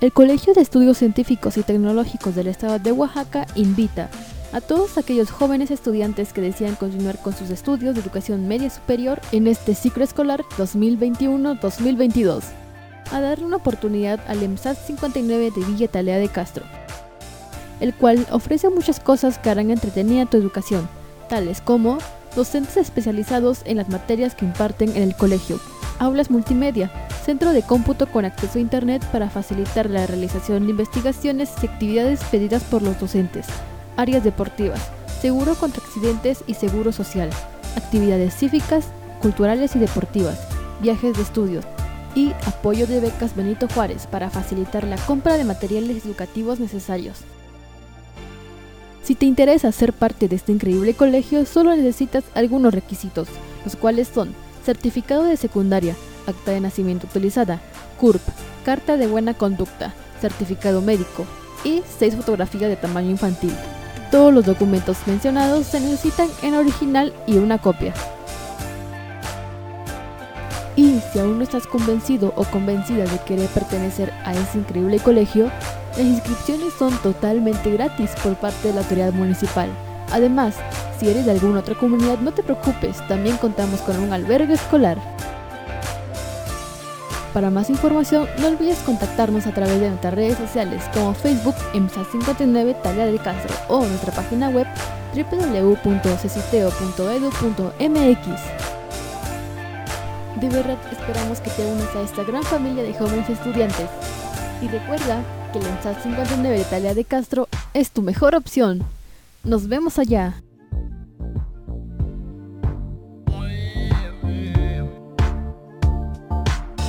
El Colegio de Estudios Científicos y Tecnológicos del Estado de Oaxaca invita a todos aquellos jóvenes estudiantes que desean continuar con sus estudios de educación media superior en este ciclo escolar 2021-2022 a darle una oportunidad al EMSAT 59 de Villa Talea de Castro, el cual ofrece muchas cosas que harán entretenida tu educación, tales como docentes especializados en las materias que imparten en el colegio, aulas multimedia, centro de cómputo con acceso a Internet para facilitar la realización de investigaciones y actividades pedidas por los docentes, áreas deportivas, seguro contra accidentes y seguro social, actividades cívicas, culturales y deportivas, viajes de estudios. Y apoyo de becas Benito Juárez para facilitar la compra de materiales educativos necesarios. Si te interesa ser parte de este increíble colegio, solo necesitas algunos requisitos, los cuales son certificado de secundaria, acta de nacimiento utilizada, CURP, carta de buena conducta, certificado médico y 6 fotografías de tamaño infantil. Todos los documentos mencionados se necesitan en original y una copia. Y si aún no estás convencido o convencida de querer pertenecer a ese increíble colegio, las inscripciones son totalmente gratis por parte de la autoridad municipal. Además, si eres de alguna otra comunidad, no te preocupes, también contamos con un albergue escolar. Para más información, no olvides contactarnos a través de nuestras redes sociales como Facebook EMSA59 Talia de Castro o nuestra página web www.ceciteo.edu.mx. De verdad esperamos que te unas a esta gran familia de jóvenes estudiantes. Y recuerda que el EMSA 59 de Talia de Castro es tu mejor opción. Nos vemos allá.